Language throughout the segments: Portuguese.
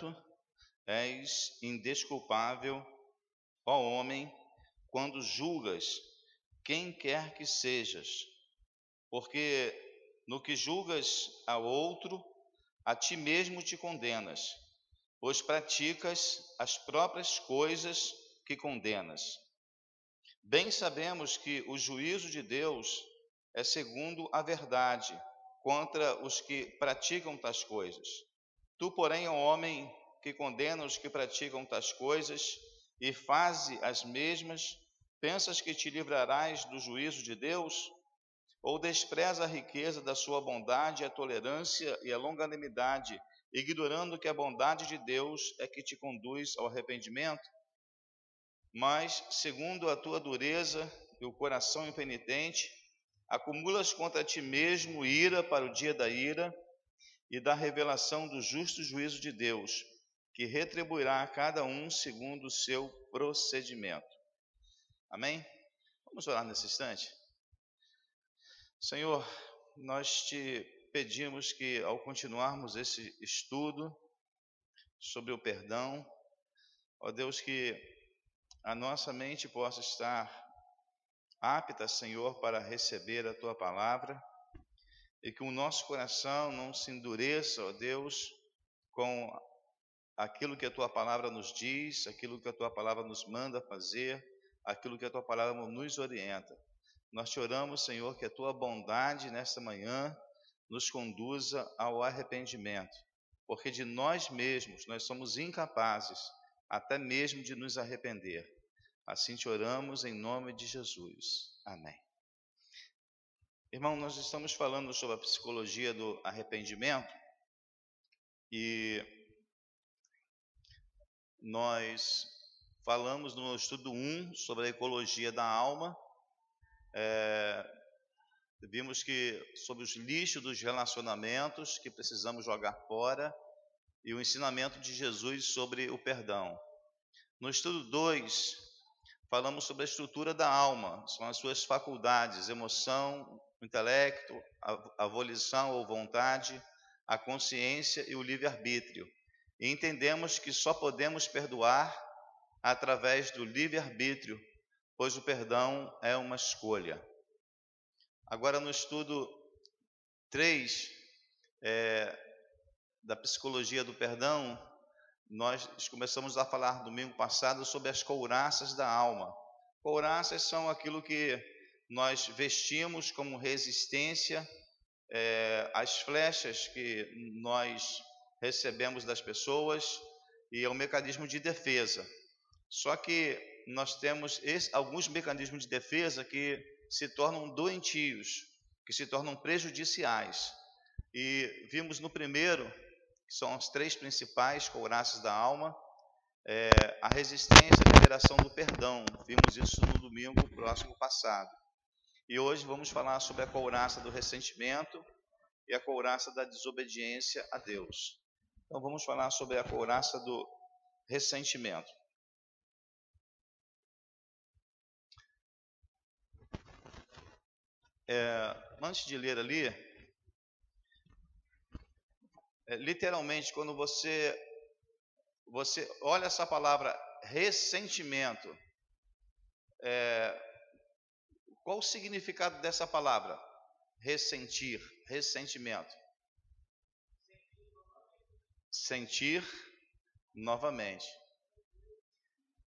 Portanto, és indesculpável, ó homem, quando julgas quem quer que sejas, porque no que julgas ao outro, a ti mesmo te condenas, pois praticas as próprias coisas que condenas. Bem sabemos que o juízo de Deus é segundo a verdade contra os que praticam tais coisas. Tu, porém, ó homem, que condena os que praticam tais coisas e faze as mesmas, pensas que te livrarás do juízo de Deus? Ou despreza a riqueza da sua bondade, a tolerância e a longanimidade, ignorando que a bondade de Deus é que te conduz ao arrependimento? Mas, segundo a tua dureza e o coração impenitente, acumulas contra ti mesmo ira para o dia da ira e da revelação do justo juízo de Deus, que retribuirá a cada um segundo o seu procedimento. Amém? Vamos orar nesse instante? Senhor, nós te pedimos que ao continuarmos esse estudo sobre o perdão, ó Deus, que a nossa mente possa estar apta, Senhor, para receber a tua palavra e que o nosso coração não se endureça, ó Deus, com aquilo que a tua palavra nos diz, aquilo que a tua palavra nos manda fazer, aquilo que a tua palavra nos orienta. Nós te oramos, Senhor, que a tua bondade nesta manhã nos conduza ao arrependimento, porque de nós mesmos nós somos incapazes até mesmo de nos arrepender. Assim te oramos em nome de Jesus. Amém. Irmão, nós estamos falando sobre a psicologia do arrependimento e nós falamos no estudo 1 sobre a ecologia da alma. É, vimos que sobre os lixos dos relacionamentos que precisamos jogar fora e o ensinamento de Jesus sobre o perdão. No estudo 2, falamos sobre a estrutura da alma, são as suas faculdades, emoção, intelecto, a, a volição ou vontade, a consciência e o livre-arbítrio. E entendemos que só podemos perdoar através do livre-arbítrio, pois o perdão é uma escolha. Agora, no estudo 3 é, da psicologia do perdão, nós começamos a falar domingo passado sobre as couraças da alma. Couraças são aquilo que nós vestimos como resistência é, às flechas que nós recebemos das pessoas e é um mecanismo de defesa. Só que nós temos esse, alguns mecanismos de defesa que se tornam doentios, que se tornam prejudiciais. E vimos no primeiro que são as três principais couraças da alma, é, a resistência a liberação do perdão. Vimos isso no domingo próximo passado. E hoje vamos falar sobre a couraça do ressentimento e a couraça da desobediência a Deus. Então vamos falar sobre a couraça do ressentimento. É, antes de ler ali, é, literalmente, quando você, você olha essa palavra ressentimento, é, qual o significado dessa palavra? Ressentir, ressentimento. Sentir novamente.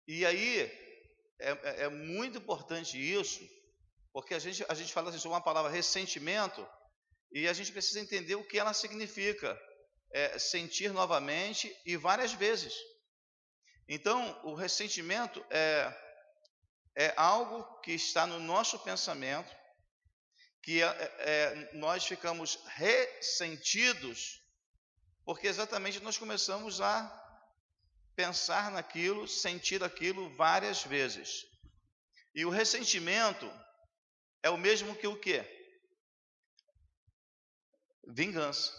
E aí, é, é, é muito importante isso, porque a gente, a gente fala assim, uma palavra ressentimento, e a gente precisa entender o que ela significa é, sentir novamente e várias vezes. Então, o ressentimento é, é algo que está no nosso pensamento, que é, é, nós ficamos ressentidos, porque exatamente nós começamos a pensar naquilo, sentir aquilo várias vezes. E o ressentimento é o mesmo que o quê? Vingança.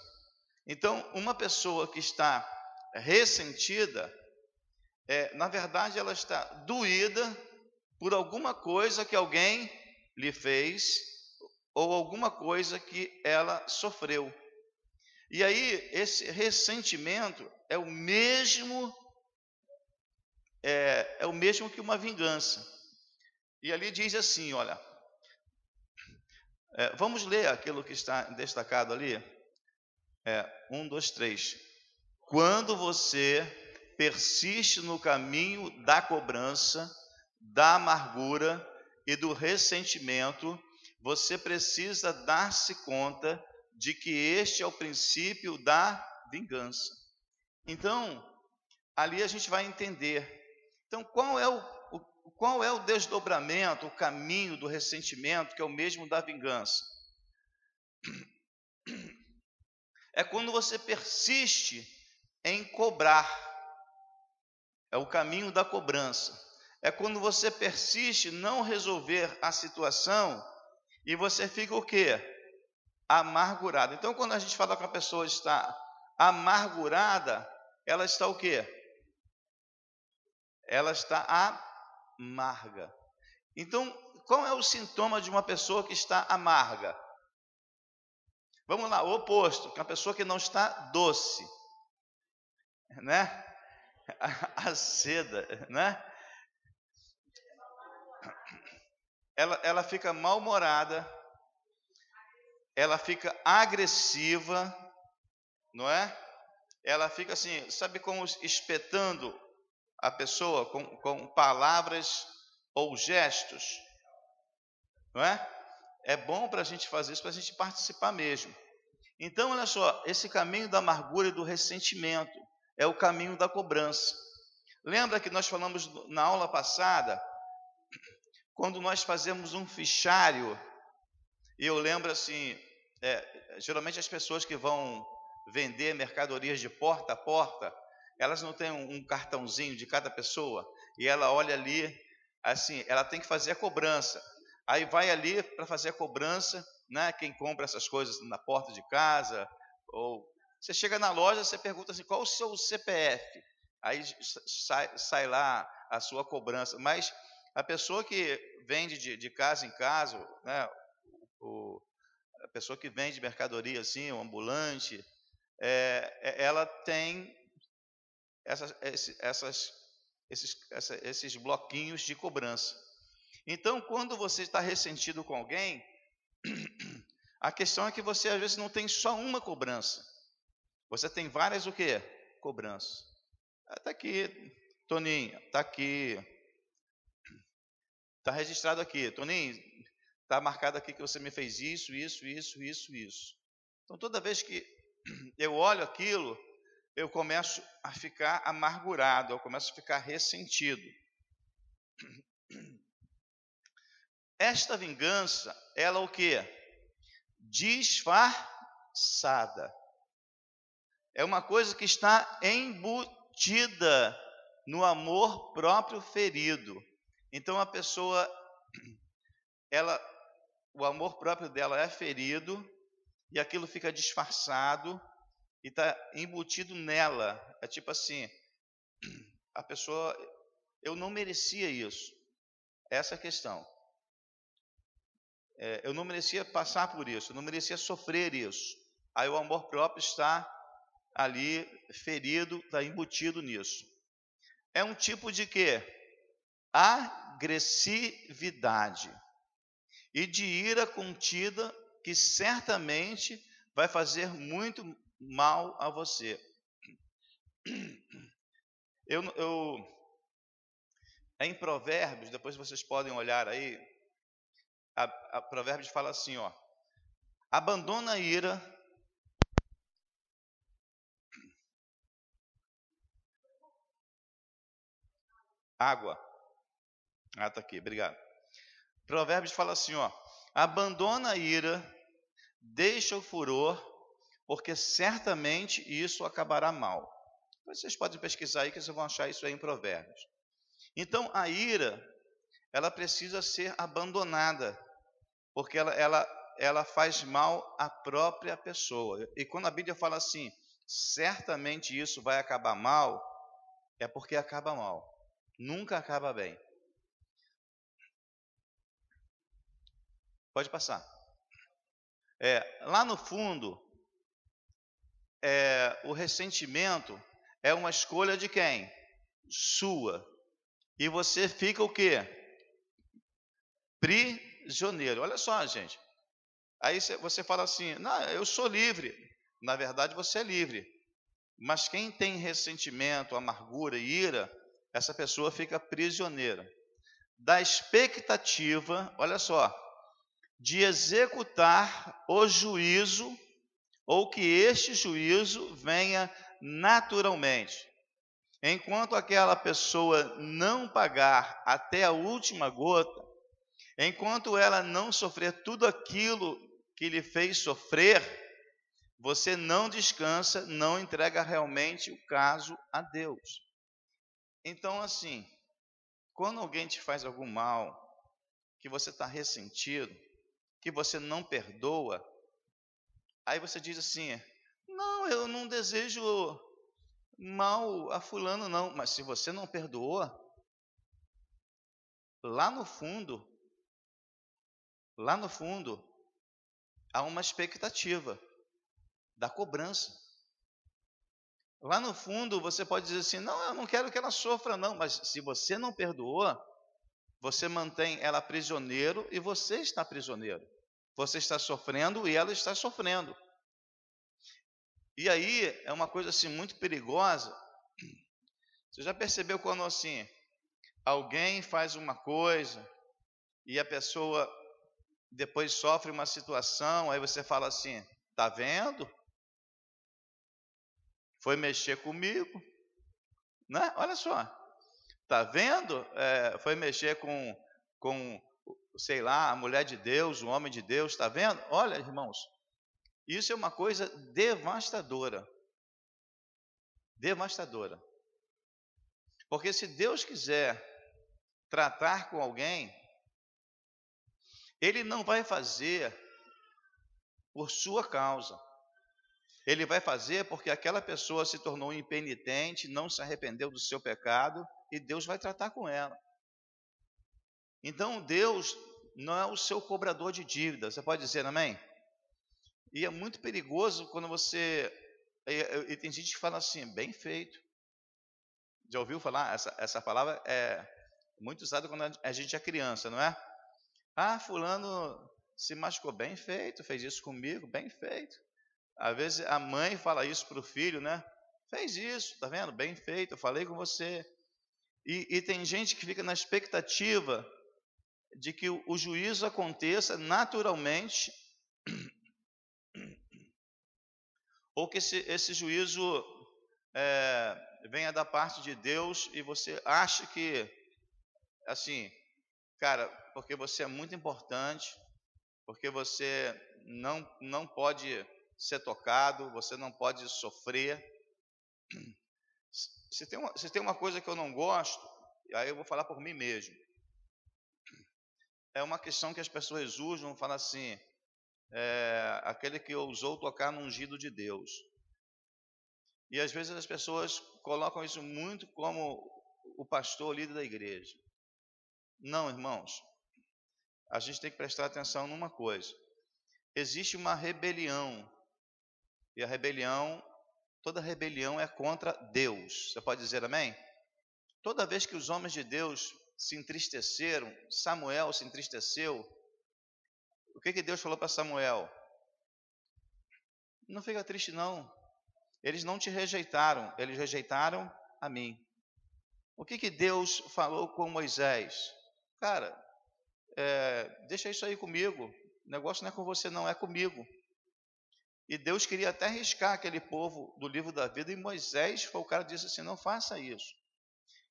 Então, uma pessoa que está ressentida, é, na verdade, ela está doída por alguma coisa que alguém lhe fez ou alguma coisa que ela sofreu. E aí, esse ressentimento é o mesmo é, é o mesmo que uma vingança. E ali diz assim: olha, é, vamos ler aquilo que está destacado ali. É, um, dois, três. Quando você persiste no caminho da cobrança, da amargura e do ressentimento, você precisa dar-se conta de que este é o princípio da vingança. Então, ali a gente vai entender. Então, qual é o, o, qual é o desdobramento, o caminho do ressentimento, que é o mesmo da vingança? É quando você persiste em cobrar. É o caminho da cobrança. É quando você persiste não resolver a situação e você fica o quê? Amargurado. Então, quando a gente fala que a pessoa está amargurada, ela está o quê? Ela está amarga. Então, qual é o sintoma de uma pessoa que está amarga? Vamos lá, o oposto, que é pessoa que não está doce, né? A seda, né? Ela, ela fica mal-humorada, ela fica agressiva, não é? Ela fica assim, sabe como espetando a pessoa com, com palavras ou gestos, não é? É bom para a gente fazer isso, para a gente participar mesmo. Então, olha só, esse caminho da amargura e do ressentimento é o caminho da cobrança. Lembra que nós falamos na aula passada quando nós fazemos um fichário, eu lembro assim, é, geralmente as pessoas que vão vender mercadorias de porta a porta, elas não têm um, um cartãozinho de cada pessoa, e ela olha ali, assim, ela tem que fazer a cobrança. Aí vai ali para fazer a cobrança, né? Quem compra essas coisas na porta de casa, ou você chega na loja, você pergunta assim, qual o seu CPF? Aí sai, sai lá a sua cobrança. Mas a pessoa que vende de, de casa em casa, né, o, a pessoa que vende mercadoria assim, o ambulante, é, é ela tem essas, essas, esses, essa, esses bloquinhos de cobrança. Então, quando você está ressentido com alguém, a questão é que você às vezes não tem só uma cobrança. Você tem várias o quê? Cobranças. Está aqui, Toninho, está aqui, Está registrado aqui, Toninho, está marcado aqui que você me fez isso, isso, isso, isso, isso. Então, toda vez que eu olho aquilo, eu começo a ficar amargurado, eu começo a ficar ressentido. Esta vingança, ela o que? Disfarçada. É uma coisa que está embutida no amor próprio ferido. Então a pessoa, ela, o amor próprio dela é ferido e aquilo fica disfarçado e está embutido nela. É tipo assim, a pessoa, eu não merecia isso. Essa é a questão. É, eu não merecia passar por isso, eu não merecia sofrer isso. Aí o amor próprio está ali ferido, está embutido nisso. É um tipo de quê? Agressividade e de ira contida que certamente vai fazer muito mal a você. Eu, eu em Provérbios, depois vocês podem olhar aí, a, a Provérbios fala assim, ó, abandona a ira água ah, está aqui, obrigado. Provérbios fala assim, ó, abandona a ira, deixa o furor, porque certamente isso acabará mal. Vocês podem pesquisar aí que vocês vão achar isso aí em Provérbios. Então, a ira, ela precisa ser abandonada, porque ela, ela, ela faz mal à própria pessoa. E quando a Bíblia fala assim, certamente isso vai acabar mal, é porque acaba mal. Nunca acaba bem. Pode passar. É, lá no fundo, é, o ressentimento é uma escolha de quem? Sua. E você fica o quê? Prisioneiro. Olha só, gente. Aí você fala assim: não, eu sou livre. Na verdade, você é livre. Mas quem tem ressentimento, amargura e ira, essa pessoa fica prisioneira da expectativa, olha só, de executar o juízo ou que este juízo venha naturalmente. Enquanto aquela pessoa não pagar até a última gota, enquanto ela não sofrer tudo aquilo que lhe fez sofrer, você não descansa, não entrega realmente o caso a Deus. Então, assim, quando alguém te faz algum mal, que você está ressentido, que você não perdoa, aí você diz assim: Não, eu não desejo mal a Fulano, não. Mas se você não perdoou, lá no fundo, lá no fundo, há uma expectativa da cobrança. Lá no fundo, você pode dizer assim: não, eu não quero que ela sofra, não. Mas se você não perdoou, você mantém ela prisioneiro e você está prisioneiro. Você está sofrendo e ela está sofrendo. E aí é uma coisa assim muito perigosa. Você já percebeu quando assim alguém faz uma coisa e a pessoa depois sofre uma situação, aí você fala assim: tá vendo? foi mexer comigo, né? Olha só, tá vendo? É, foi mexer com, com, sei lá, a mulher de Deus, o homem de Deus, tá vendo? Olha, irmãos, isso é uma coisa devastadora, devastadora. Porque se Deus quiser tratar com alguém, Ele não vai fazer por sua causa. Ele vai fazer porque aquela pessoa se tornou impenitente, não se arrependeu do seu pecado e Deus vai tratar com ela. Então Deus não é o seu cobrador de dívida. Você pode dizer amém? E é muito perigoso quando você. E, tem gente que fala assim, bem feito. Já ouviu falar? Essa, essa palavra é muito usada quando a gente é criança, não é? Ah, fulano se machucou, bem feito, fez isso comigo, bem feito. Às vezes a mãe fala isso para o filho, né? Fez isso, tá vendo? Bem feito, eu falei com você. E, e tem gente que fica na expectativa de que o, o juízo aconteça naturalmente, ou que esse, esse juízo é, venha da parte de Deus e você acha que, assim, cara, porque você é muito importante, porque você não, não pode ser tocado, você não pode sofrer. Se tem, uma, se tem uma coisa que eu não gosto, aí eu vou falar por mim mesmo. É uma questão que as pessoas usam, falam assim, é, aquele que ousou tocar no ungido de Deus. E às vezes as pessoas colocam isso muito como o pastor, o líder da igreja. Não, irmãos. A gente tem que prestar atenção numa coisa. Existe uma rebelião e a rebelião, toda rebelião é contra Deus. Você pode dizer amém? Toda vez que os homens de Deus se entristeceram, Samuel se entristeceu, o que, que Deus falou para Samuel? Não fica triste, não. Eles não te rejeitaram, eles rejeitaram a mim. O que, que Deus falou com Moisés? Cara, é, deixa isso aí comigo. O negócio não é com você, não, é comigo. E Deus queria até arriscar aquele povo do livro da vida, e Moisés foi o cara que disse assim: não faça isso.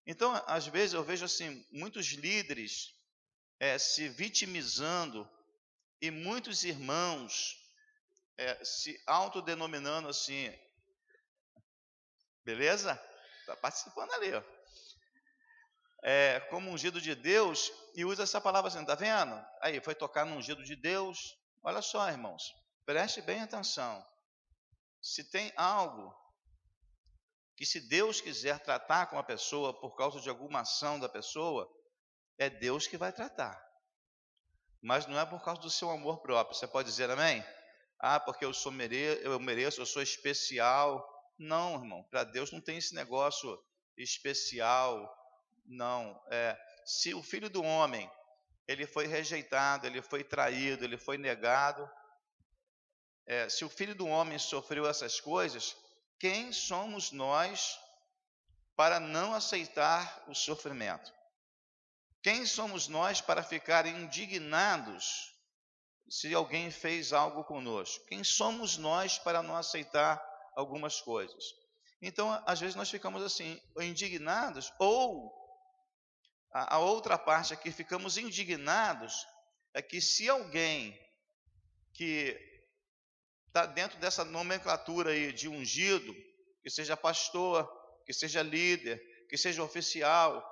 Então, às vezes, eu vejo assim, muitos líderes é, se vitimizando e muitos irmãos é, se autodenominando assim, beleza? Está participando ali, ó. É, como ungido de Deus e usa essa palavra assim, tá vendo? Aí foi tocar no ungido de Deus. Olha só, irmãos. Preste bem atenção. Se tem algo que, se Deus quiser tratar com a pessoa por causa de alguma ação da pessoa, é Deus que vai tratar. Mas não é por causa do seu amor próprio. Você pode dizer amém? Ah, porque eu sou mere eu mereço, eu sou especial. Não, irmão, para Deus não tem esse negócio especial. Não, é, se o filho do homem ele foi rejeitado, ele foi traído, ele foi negado, é, se o filho do homem sofreu essas coisas, quem somos nós para não aceitar o sofrimento? Quem somos nós para ficar indignados se alguém fez algo conosco? Quem somos nós para não aceitar algumas coisas? Então, às vezes nós ficamos assim, indignados, ou a, a outra parte aqui, ficamos indignados, é que se alguém que está dentro dessa nomenclatura aí de ungido, que seja pastor, que seja líder, que seja oficial,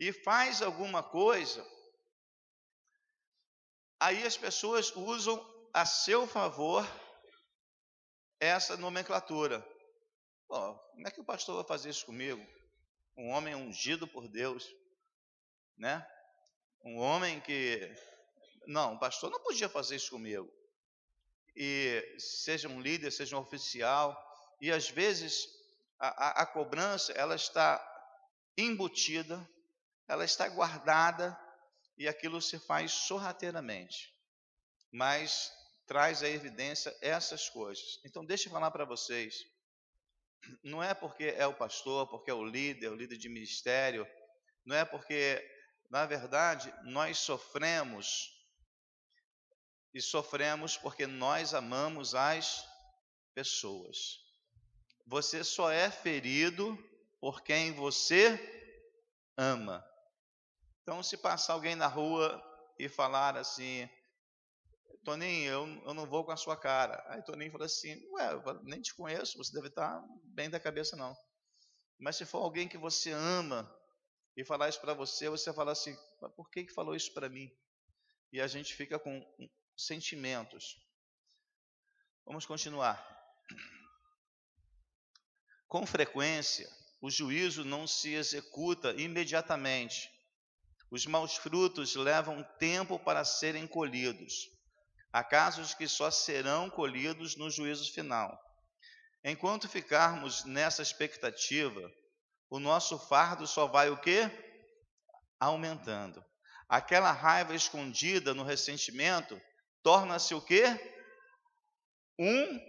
e faz alguma coisa, aí as pessoas usam a seu favor essa nomenclatura. Como é que o pastor vai fazer isso comigo? Um homem ungido por Deus, né? Um homem que. Não, o pastor não podia fazer isso comigo. E seja um líder, seja um oficial, e às vezes a, a, a cobrança ela está embutida ela está guardada e aquilo se faz sorrateiramente. Mas traz à evidência essas coisas. Então, deixa eu falar para vocês. Não é porque é o pastor, porque é o líder, o líder de ministério, não é porque, na verdade, nós sofremos e sofremos porque nós amamos as pessoas. Você só é ferido por quem você ama. Então, se passar alguém na rua e falar assim, Toninho, eu, eu não vou com a sua cara. Aí Toninho fala assim, ué, eu nem te conheço, você deve estar bem da cabeça não. Mas se for alguém que você ama e falar isso para você, você fala assim, por que, que falou isso para mim? E a gente fica com sentimentos. Vamos continuar. Com frequência, o juízo não se executa imediatamente, os maus frutos levam tempo para serem colhidos. Há casos que só serão colhidos no juízo final. Enquanto ficarmos nessa expectativa, o nosso fardo só vai o quê? Aumentando. Aquela raiva escondida no ressentimento torna-se o quê? Um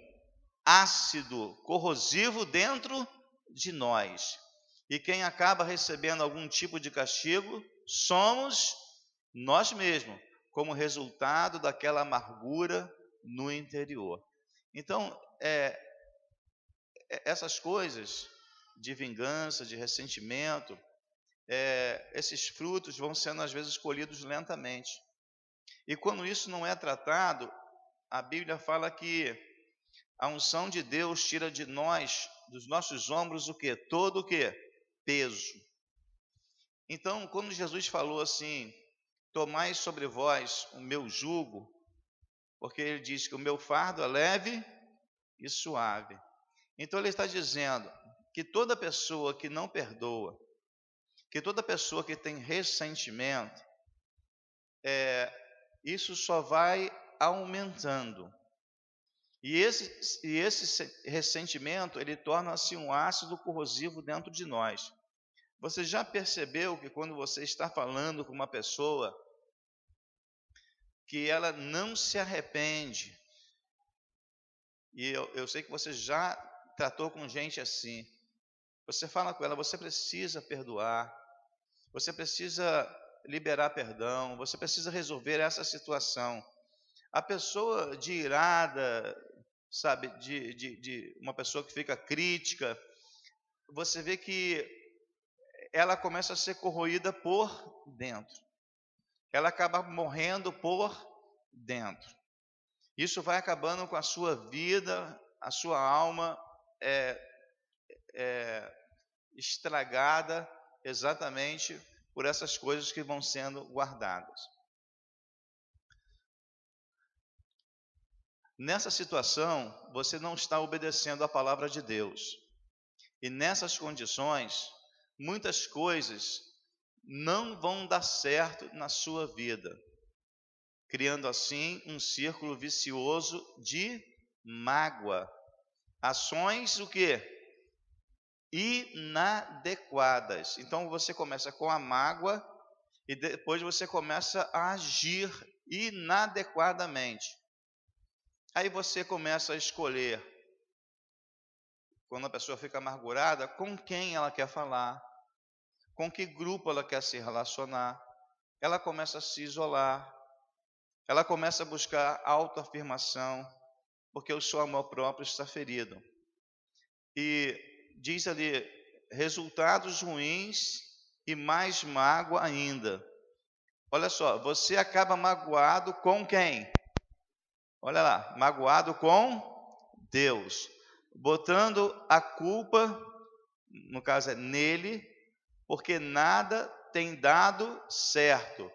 ácido corrosivo dentro de nós. E quem acaba recebendo algum tipo de castigo somos nós mesmos, como resultado daquela amargura no interior. Então, é, é, essas coisas de vingança, de ressentimento, é, esses frutos vão sendo às vezes colhidos lentamente. E quando isso não é tratado, a Bíblia fala que a unção de Deus tira de nós, dos nossos ombros, o que? Todo o que? Peso. Então, quando Jesus falou assim: Tomai sobre vós o meu jugo, porque ele diz que o meu fardo é leve e suave. Então, ele está dizendo que toda pessoa que não perdoa, que toda pessoa que tem ressentimento, é, isso só vai aumentando. E esse, e esse ressentimento, ele torna-se um ácido corrosivo dentro de nós. Você já percebeu que quando você está falando com uma pessoa que ela não se arrepende, e eu, eu sei que você já tratou com gente assim, você fala com ela, você precisa perdoar, você precisa liberar perdão, você precisa resolver essa situação. A pessoa de irada, sabe, de, de, de uma pessoa que fica crítica, você vê que ela começa a ser corroída por dentro. Ela acaba morrendo por dentro. Isso vai acabando com a sua vida, a sua alma é, é estragada exatamente por essas coisas que vão sendo guardadas. Nessa situação, você não está obedecendo a palavra de Deus. E nessas condições, muitas coisas não vão dar certo na sua vida. criando assim um círculo vicioso de mágoa. Ações o que? Inadequadas. Então você começa com a mágoa e depois você começa a agir inadequadamente. Aí você começa a escolher, quando a pessoa fica amargurada, com quem ela quer falar, com que grupo ela quer se relacionar. Ela começa a se isolar, ela começa a buscar autoafirmação, porque o seu amor próprio está ferido. E diz ali, resultados ruins e mais mágoa ainda. Olha só, você acaba magoado com quem? Olha lá, magoado com Deus, botando a culpa, no caso é nele, porque nada tem dado certo.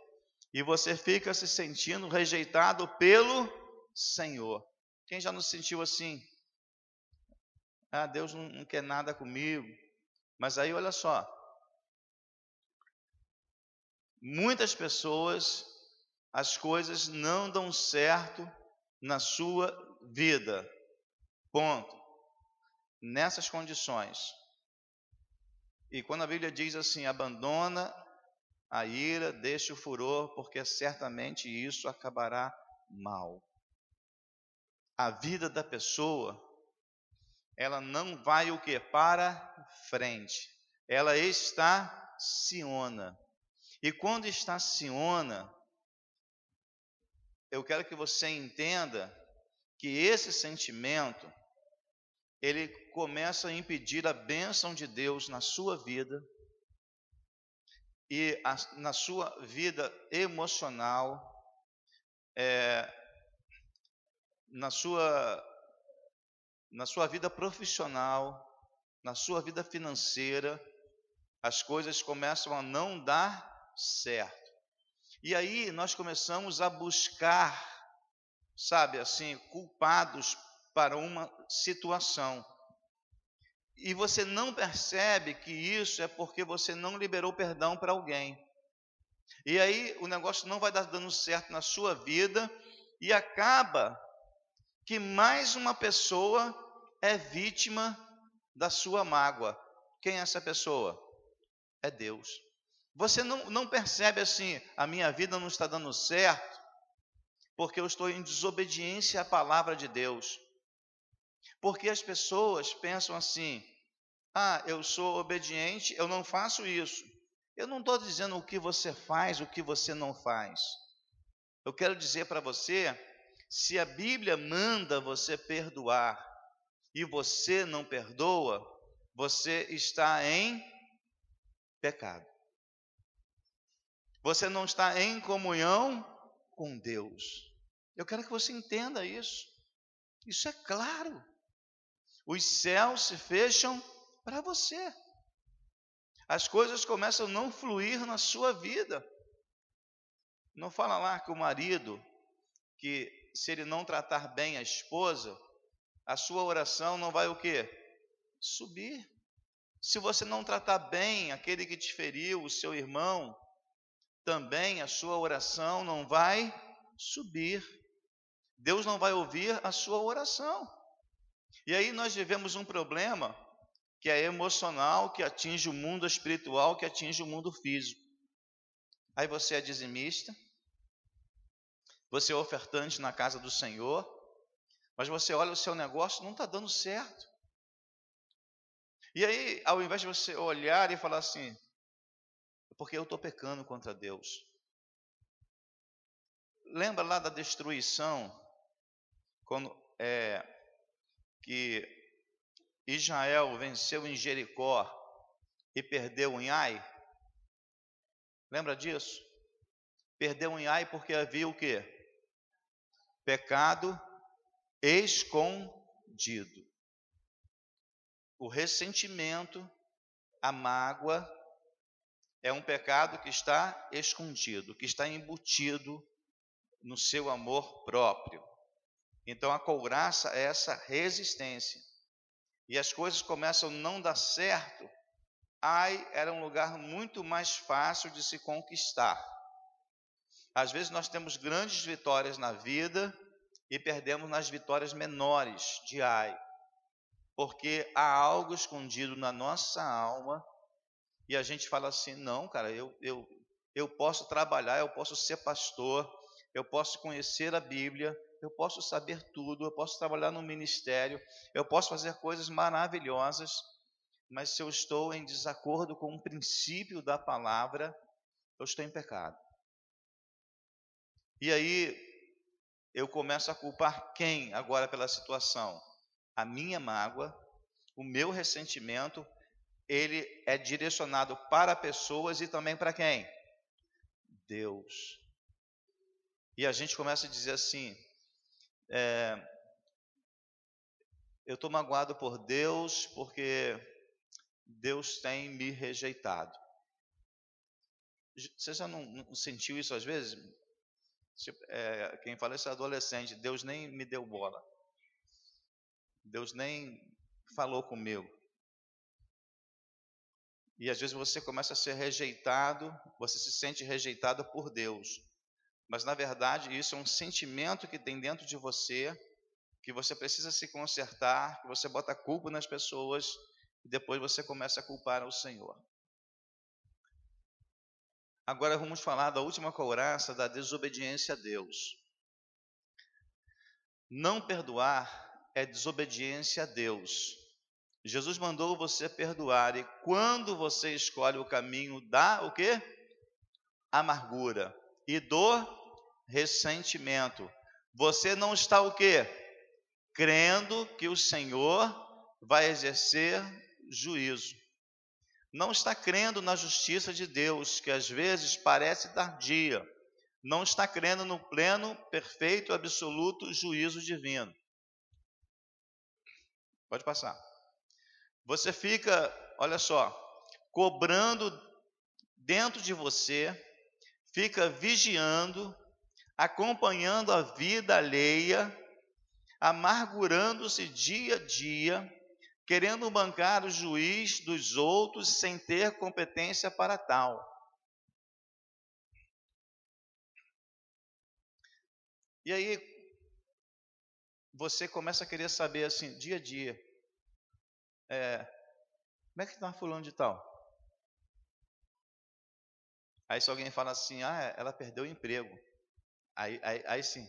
E você fica se sentindo rejeitado pelo Senhor. Quem já não se sentiu assim? Ah, Deus não, não quer nada comigo. Mas aí olha só, Muitas pessoas, as coisas não dão certo na sua vida. Ponto. Nessas condições. E quando a Bíblia diz assim: abandona a ira, deixa o furor, porque certamente isso acabará mal. A vida da pessoa, ela não vai o que? Para frente. Ela estaciona. E quando estaciona, eu quero que você entenda que esse sentimento ele começa a impedir a bênção de Deus na sua vida e a, na sua vida emocional, é, na sua na sua vida profissional, na sua vida financeira, as coisas começam a não dar certo. E aí nós começamos a buscar, sabe assim, culpados para uma situação. E você não percebe que isso é porque você não liberou perdão para alguém. E aí o negócio não vai dar dando certo na sua vida e acaba que mais uma pessoa é vítima da sua mágoa. Quem é essa pessoa? É Deus. Você não, não percebe assim, a minha vida não está dando certo, porque eu estou em desobediência à palavra de Deus. Porque as pessoas pensam assim: ah, eu sou obediente, eu não faço isso. Eu não estou dizendo o que você faz, o que você não faz. Eu quero dizer para você: se a Bíblia manda você perdoar e você não perdoa, você está em pecado. Você não está em comunhão com Deus. Eu quero que você entenda isso. Isso é claro. Os céus se fecham para você. As coisas começam a não fluir na sua vida. Não fala lá que o marido, que se ele não tratar bem a esposa, a sua oração não vai o quê? Subir. Se você não tratar bem aquele que te feriu, o seu irmão, também a sua oração não vai subir. Deus não vai ouvir a sua oração. E aí nós vivemos um problema que é emocional, que atinge o mundo espiritual, que atinge o mundo físico. Aí você é dizimista, você é ofertante na casa do Senhor, mas você olha o seu negócio, não está dando certo. E aí, ao invés de você olhar e falar assim, porque eu estou pecando contra Deus. Lembra lá da destruição, quando é, que Israel venceu em Jericó e perdeu em Ai? Lembra disso? Perdeu em Ai porque havia o que? Pecado escondido. O ressentimento, a mágoa, é um pecado que está escondido, que está embutido no seu amor próprio. Então a couraça é essa resistência. E as coisas começam a não dar certo. Ai era um lugar muito mais fácil de se conquistar. Às vezes nós temos grandes vitórias na vida e perdemos nas vitórias menores de ai, porque há algo escondido na nossa alma e a gente fala assim: não, cara, eu, eu, eu posso trabalhar, eu posso ser pastor, eu posso conhecer a Bíblia, eu posso saber tudo, eu posso trabalhar no ministério, eu posso fazer coisas maravilhosas, mas se eu estou em desacordo com o princípio da palavra, eu estou em pecado. E aí eu começo a culpar quem agora pela situação? A minha mágoa, o meu ressentimento, ele é direcionado para pessoas e também para quem? Deus. E a gente começa a dizer assim: é, eu estou magoado por Deus porque Deus tem me rejeitado. Você já não, não sentiu isso às vezes? Tipo, é, quem fala isso é adolescente. Deus nem me deu bola. Deus nem falou comigo. E às vezes você começa a ser rejeitado, você se sente rejeitado por Deus. Mas na verdade, isso é um sentimento que tem dentro de você, que você precisa se consertar, que você bota culpa nas pessoas e depois você começa a culpar o Senhor. Agora vamos falar da última couraça da desobediência a Deus. Não perdoar é desobediência a Deus. Jesus mandou você perdoar e quando você escolhe o caminho da o quê? Amargura e do ressentimento, você não está o quê? Crendo que o Senhor vai exercer juízo não está crendo na justiça de Deus, que às vezes parece tardia, não está crendo no pleno, perfeito, absoluto juízo divino. Pode passar. Você fica, olha só, cobrando dentro de você, fica vigiando, acompanhando a vida alheia, amargurando-se dia a dia, querendo bancar o juiz dos outros sem ter competência para tal. E aí, você começa a querer saber assim, dia a dia, é, como é que está fulano de tal? Aí se alguém fala assim, ah, ela perdeu o emprego. Aí, aí, aí sim,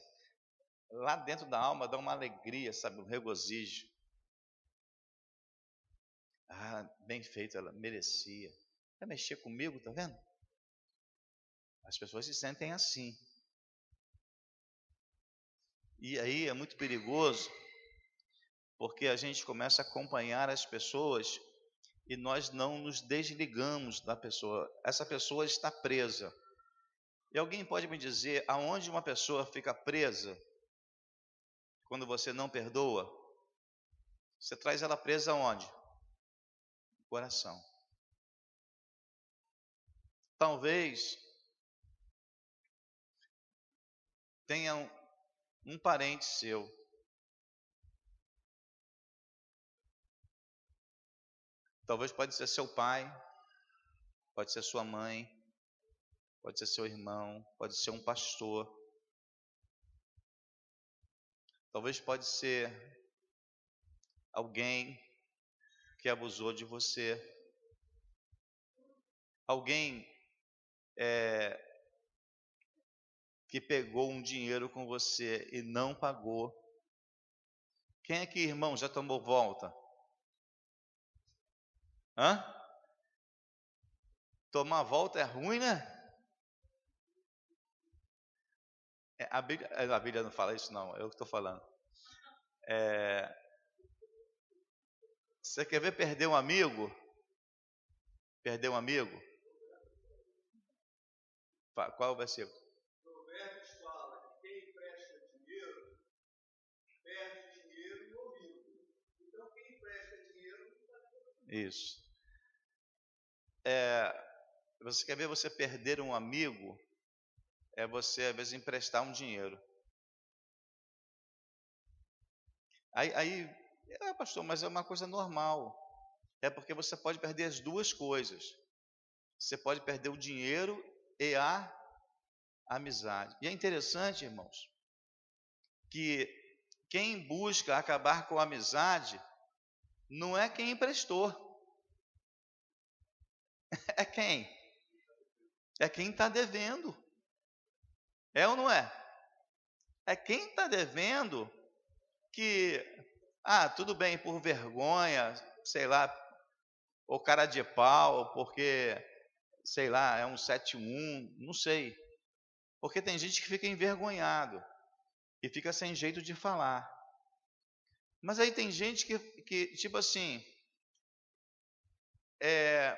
lá dentro da alma dá uma alegria, sabe, um regozijo. Ah, bem feito, ela merecia. Vai mexer comigo, tá vendo? As pessoas se sentem assim. E aí é muito perigoso, porque a gente começa a acompanhar as pessoas e nós não nos desligamos da pessoa. Essa pessoa está presa. E alguém pode me dizer aonde uma pessoa fica presa quando você não perdoa? Você traz ela presa aonde? Coração. Talvez tenha um, um parente seu Talvez pode ser seu pai, pode ser sua mãe, pode ser seu irmão, pode ser um pastor. Talvez pode ser alguém que abusou de você. Alguém é, que pegou um dinheiro com você e não pagou. Quem aqui, irmão, já tomou volta? Hã? Tomar volta é ruim, né? É, a, Bíblia, a Bíblia não fala isso, não, eu que estou falando. É, você quer ver perder um amigo? Perder um amigo? Qual o versículo? Provérbios fala que quem empresta dinheiro, perde dinheiro no amigo. Então quem empresta dinheiro Isso. É, você quer ver você perder um amigo? É você, às vezes, emprestar um dinheiro. Aí, aí é, pastor, mas é uma coisa normal. É porque você pode perder as duas coisas. Você pode perder o dinheiro e a amizade. E é interessante, irmãos, que quem busca acabar com a amizade não é quem emprestou. É quem? É quem está devendo. É ou não é? É quem está devendo que, ah, tudo bem, por vergonha, sei lá, ou cara de pau, porque, sei lá, é um 71, não sei. Porque tem gente que fica envergonhado e fica sem jeito de falar. Mas aí tem gente que, que tipo assim, é,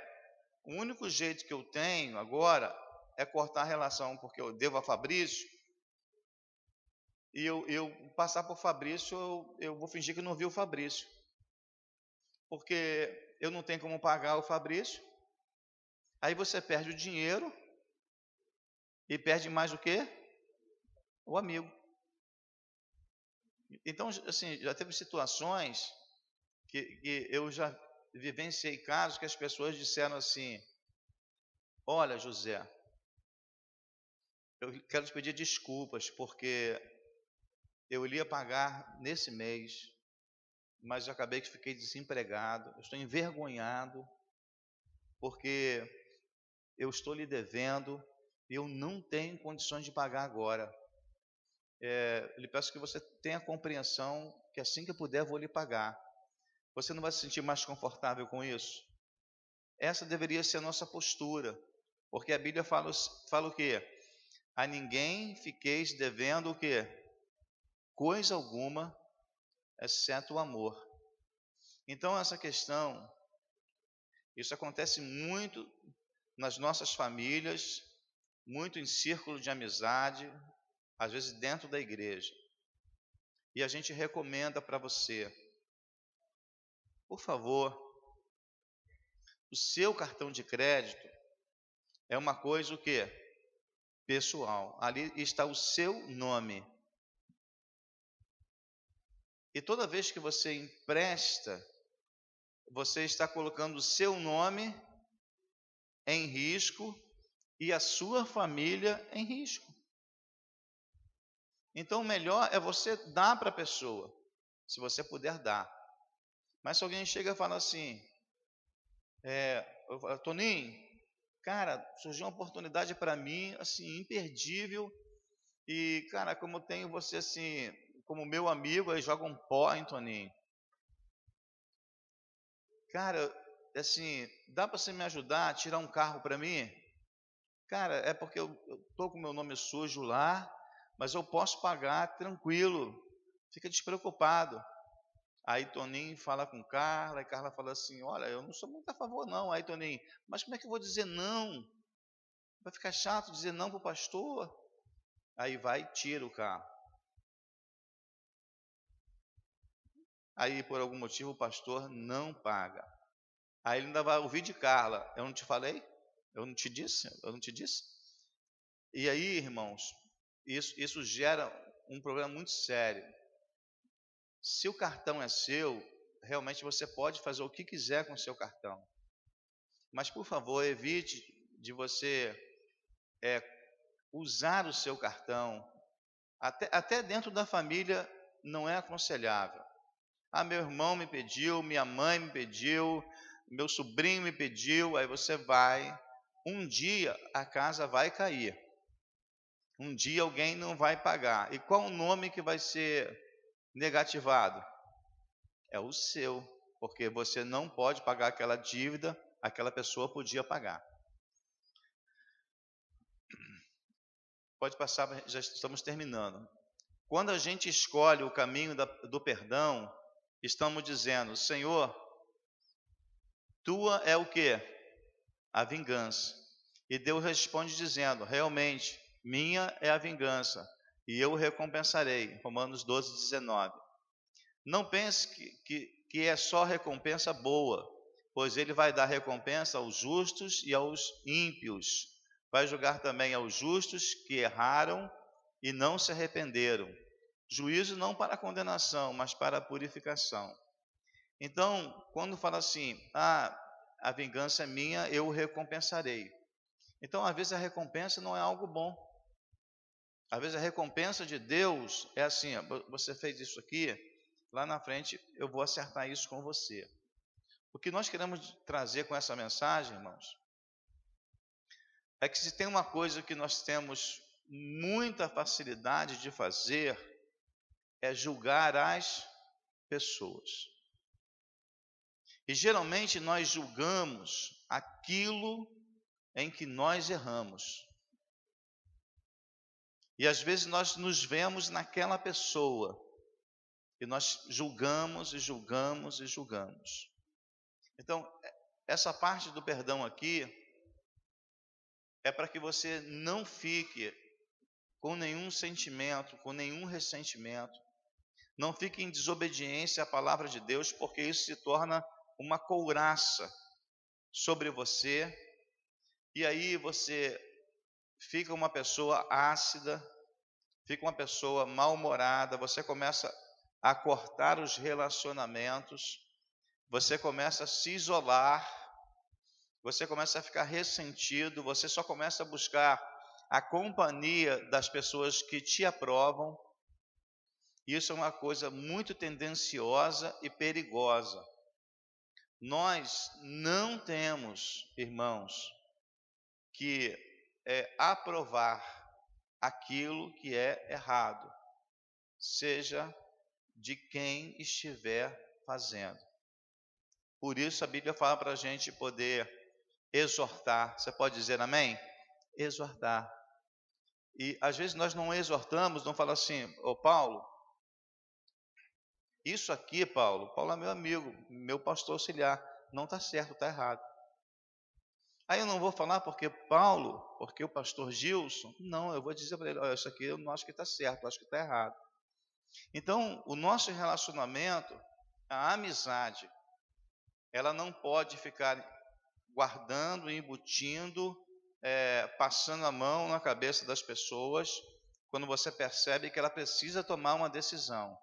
o único jeito que eu tenho agora é cortar a relação, porque eu devo a Fabrício, e eu, eu passar por Fabrício, eu, eu vou fingir que não vi o Fabrício. Porque eu não tenho como pagar o Fabrício. Aí você perde o dinheiro e perde mais o quê? O amigo. Então, assim, já teve situações que, que eu já vivenciei casos que as pessoas disseram assim: Olha, José, eu quero te pedir desculpas porque eu ia pagar nesse mês, mas eu acabei que fiquei desempregado, eu estou envergonhado porque eu estou lhe devendo e eu não tenho condições de pagar agora. É, lhe peço que você tenha compreensão que assim que puder vou lhe pagar. Você não vai se sentir mais confortável com isso? Essa deveria ser a nossa postura, porque a Bíblia fala, fala o quê? A ninguém fiqueis devendo o quê? Coisa alguma, exceto o amor. Então, essa questão, isso acontece muito nas nossas famílias, muito em círculo de amizade, às vezes dentro da igreja. E a gente recomenda para você, por favor, o seu cartão de crédito é uma coisa o quê? Pessoal. Ali está o seu nome. E toda vez que você empresta, você está colocando o seu nome em risco e a sua família em risco. Então, o melhor é você dar para a pessoa, se você puder dar. Mas se alguém chega e fala assim, é, Toninho, cara, surgiu uma oportunidade para mim, assim, imperdível, e, cara, como eu tenho você, assim, como meu amigo, aí joga um pó, hein, Toninho? Cara, assim, dá para você me ajudar a tirar um carro para mim? Cara, é porque eu, estou com meu nome sujo lá, mas eu posso pagar tranquilo, fica despreocupado. Aí Toninho fala com Carla, e Carla fala assim: Olha, eu não sou muito a favor, não. Aí Toninho, mas como é que eu vou dizer não? Vai ficar chato dizer não para o pastor? Aí vai e tira o carro. Aí, por algum motivo, o pastor não paga. Aí ele ainda vai ouvir de Carla: Eu não te falei? Eu não te disse? Eu não te disse? E aí, irmãos, isso, isso gera um problema muito sério. Se o cartão é seu, realmente você pode fazer o que quiser com o seu cartão. Mas, por favor, evite de você é, usar o seu cartão. Até, até dentro da família não é aconselhável. Ah, meu irmão me pediu, minha mãe me pediu, meu sobrinho me pediu, aí você vai. Um dia a casa vai cair. Um dia alguém não vai pagar. E qual o nome que vai ser negativado? É o seu, porque você não pode pagar aquela dívida, aquela pessoa podia pagar. Pode passar, já estamos terminando. Quando a gente escolhe o caminho da, do perdão, estamos dizendo: Senhor, tua é o que? A vingança. E Deus responde dizendo: Realmente, minha é a vingança, e eu recompensarei. Romanos 12, 19. Não pense que, que, que é só recompensa boa, pois ele vai dar recompensa aos justos e aos ímpios. Vai julgar também aos justos que erraram e não se arrependeram. Juízo não para condenação, mas para purificação. Então, quando fala assim, ah, a vingança é minha, eu recompensarei. Então, às vezes a recompensa não é algo bom. Às vezes a recompensa de Deus é assim: você fez isso aqui, lá na frente eu vou acertar isso com você. O que nós queremos trazer com essa mensagem, irmãos, é que se tem uma coisa que nós temos muita facilidade de fazer, é julgar as pessoas. E geralmente nós julgamos aquilo em que nós erramos. E às vezes nós nos vemos naquela pessoa e nós julgamos e julgamos e julgamos. Então, essa parte do perdão aqui é para que você não fique com nenhum sentimento, com nenhum ressentimento, não fique em desobediência à palavra de Deus, porque isso se torna uma couraça sobre você, e aí você fica uma pessoa ácida, fica uma pessoa mal-humorada, você começa a cortar os relacionamentos, você começa a se isolar, você começa a ficar ressentido, você só começa a buscar a companhia das pessoas que te aprovam. Isso é uma coisa muito tendenciosa e perigosa. Nós não temos, irmãos, que é, aprovar aquilo que é errado, seja de quem estiver fazendo. Por isso a Bíblia fala para a gente poder exortar. Você pode dizer amém? Exortar. E às vezes nós não exortamos, não fala assim, ô Paulo, isso aqui, Paulo, Paulo é meu amigo, meu pastor auxiliar, não está certo, está errado. Aí eu não vou falar porque Paulo, porque o pastor Gilson, não, eu vou dizer para ele, olha, isso aqui eu não acho que está certo, acho que está errado. Então, o nosso relacionamento, a amizade, ela não pode ficar guardando, embutindo, é, passando a mão na cabeça das pessoas, quando você percebe que ela precisa tomar uma decisão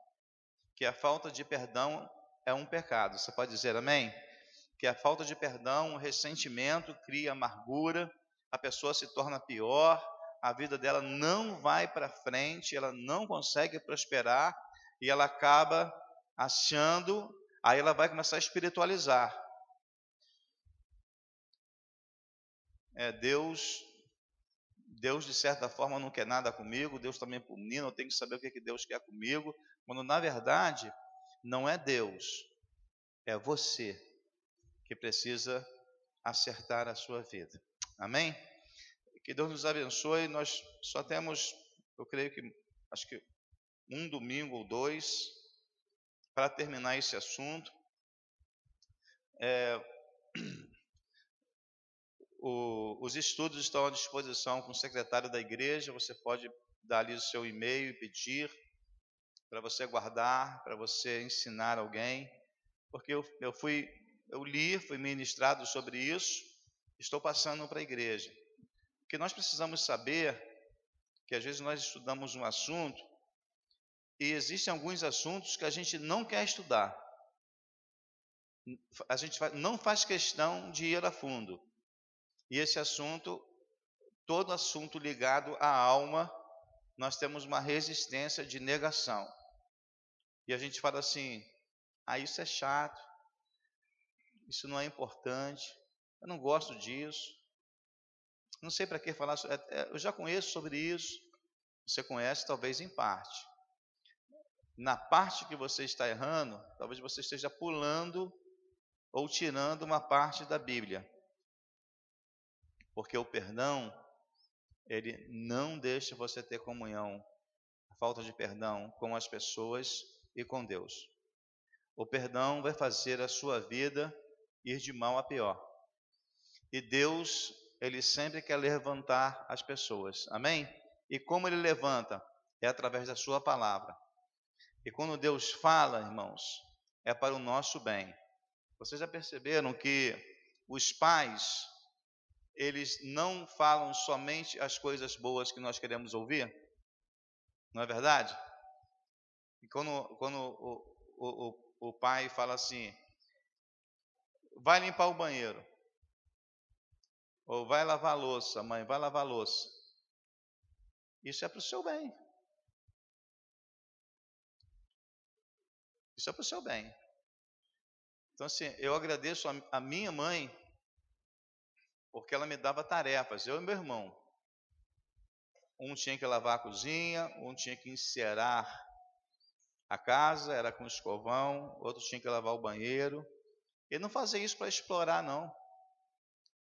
que a falta de perdão é um pecado. Você pode dizer amém? Que a falta de perdão, o ressentimento cria amargura, a pessoa se torna pior, a vida dela não vai para frente, ela não consegue prosperar e ela acaba achando, aí ela vai começar a espiritualizar. É, Deus, Deus de certa forma não quer nada comigo, Deus também por mim, eu tenho que saber o que, que Deus quer comigo, quando na verdade não é Deus, é você que precisa acertar a sua vida. Amém? Que Deus nos abençoe. Nós só temos, eu creio que, acho que um domingo ou dois para terminar esse assunto. É, o, os estudos estão à disposição com o secretário da igreja. Você pode dar ali o seu e-mail e pedir para você guardar, para você ensinar alguém, porque eu, eu fui, eu li, fui ministrado sobre isso, estou passando para a igreja. Porque nós precisamos saber que às vezes nós estudamos um assunto e existem alguns assuntos que a gente não quer estudar. A gente não faz questão de ir a fundo. E esse assunto, todo assunto ligado à alma, nós temos uma resistência de negação. E a gente fala assim: ah, isso é chato, isso não é importante, eu não gosto disso, não sei para que falar, é, é, eu já conheço sobre isso, você conhece talvez em parte. Na parte que você está errando, talvez você esteja pulando ou tirando uma parte da Bíblia. Porque o perdão, ele não deixa você ter comunhão, a falta de perdão com as pessoas e com Deus. O perdão vai fazer a sua vida ir de mal a pior. E Deus, ele sempre quer levantar as pessoas. Amém? E como ele levanta? É através da sua palavra. E quando Deus fala, irmãos, é para o nosso bem. Vocês já perceberam que os pais, eles não falam somente as coisas boas que nós queremos ouvir? Não é verdade? E quando, quando o, o, o, o pai fala assim, vai limpar o banheiro, ou vai lavar a louça, mãe, vai lavar a louça. Isso é para o seu bem. Isso é para o seu bem. Então, assim, eu agradeço a, a minha mãe, porque ela me dava tarefas, eu e meu irmão. Um tinha que lavar a cozinha, um tinha que encerar a casa, era com escovão, outro tinha que lavar o banheiro. E não fazia isso para explorar, não.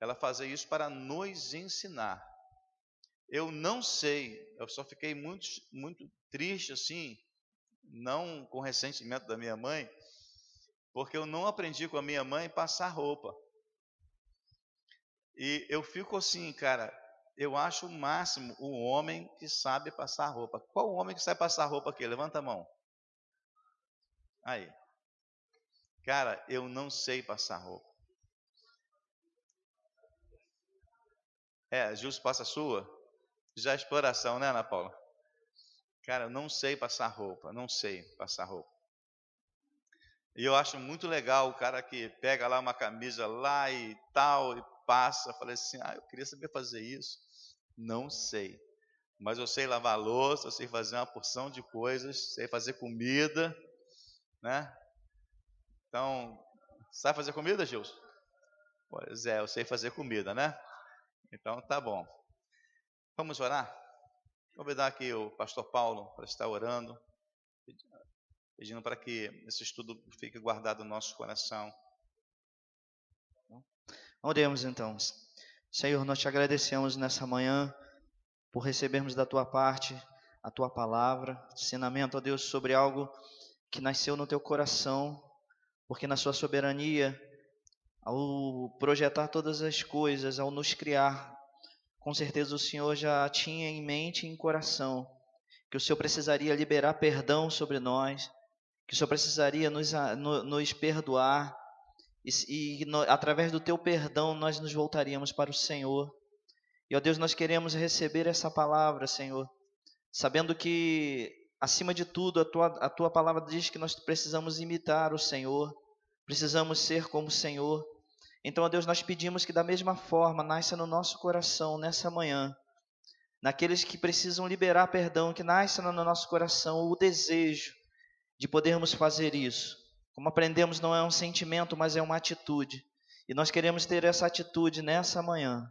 Ela fazia isso para nos ensinar. Eu não sei, eu só fiquei muito, muito triste assim, não com ressentimento da minha mãe, porque eu não aprendi com a minha mãe passar roupa. E eu fico assim, cara, eu acho o máximo o homem que sabe passar roupa. Qual homem que sabe passar roupa aqui? Levanta a mão. Aí. Cara, eu não sei passar roupa. É, Justo passa a sua? Já é exploração, né, Ana Paula? Cara, eu não sei passar roupa, não sei passar roupa. E eu acho muito legal o cara que pega lá uma camisa lá e tal, e passa. Falei assim, ah, eu queria saber fazer isso. Não sei. Mas eu sei lavar louça, eu sei fazer uma porção de coisas, sei fazer comida, né? Então, sabe fazer comida, Gilson? Pois é, eu sei fazer comida, né? Então, tá bom. Vamos orar? Convidar aqui o pastor Paulo para estar orando, pedindo para que esse estudo fique guardado no nosso coração. Oremos então. Senhor, nós te agradecemos nessa manhã por recebermos da tua parte a tua palavra, ensinamento, ó Deus, sobre algo que nasceu no teu coração, porque na sua soberania, ao projetar todas as coisas, ao nos criar, com certeza o Senhor já tinha em mente e em coração que o Senhor precisaria liberar perdão sobre nós, que o Senhor precisaria nos, nos perdoar, e, e no, através do teu perdão nós nos voltaríamos para o Senhor. E ó Deus, nós queremos receber essa palavra, Senhor, sabendo que acima de tudo a tua, a tua palavra diz que nós precisamos imitar o Senhor, precisamos ser como o Senhor. Então, ó Deus, nós pedimos que da mesma forma nasça no nosso coração nessa manhã, naqueles que precisam liberar perdão, que nasça no nosso coração o desejo de podermos fazer isso. Como aprendemos, não é um sentimento, mas é uma atitude. E nós queremos ter essa atitude nessa manhã.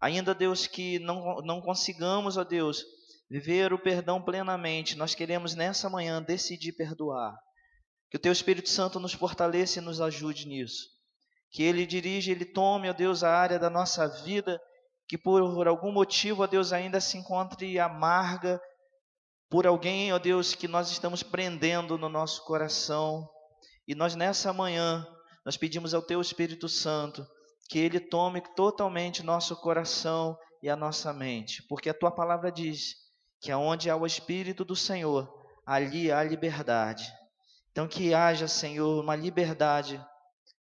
Ainda, Deus, que não, não consigamos, ó Deus, viver o perdão plenamente, nós queremos nessa manhã decidir perdoar. Que o Teu Espírito Santo nos fortaleça e nos ajude nisso. Que Ele dirija, Ele tome, ó Deus, a área da nossa vida que por algum motivo, ó Deus, ainda se encontre amarga, por alguém, ó Deus, que nós estamos prendendo no nosso coração. E nós nessa manhã, nós pedimos ao Teu Espírito Santo que Ele tome totalmente nosso coração e a nossa mente, porque a Tua palavra diz que aonde há o Espírito do Senhor, ali há liberdade. Então que haja, Senhor, uma liberdade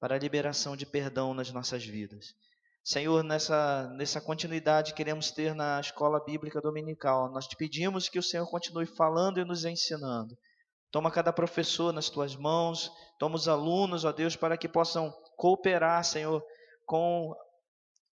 para a liberação de perdão nas nossas vidas. Senhor, nessa, nessa continuidade queremos ter na escola bíblica dominical. Nós te pedimos que o Senhor continue falando e nos ensinando. Toma cada professor nas tuas mãos, toma os alunos, ó Deus, para que possam cooperar, Senhor, com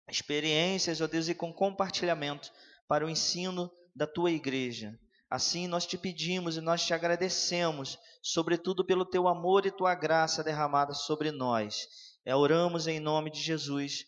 experiências, ó Deus, e com compartilhamento para o ensino da tua igreja. Assim nós te pedimos e nós te agradecemos, sobretudo pelo teu amor e tua graça derramada sobre nós. É, oramos em nome de Jesus.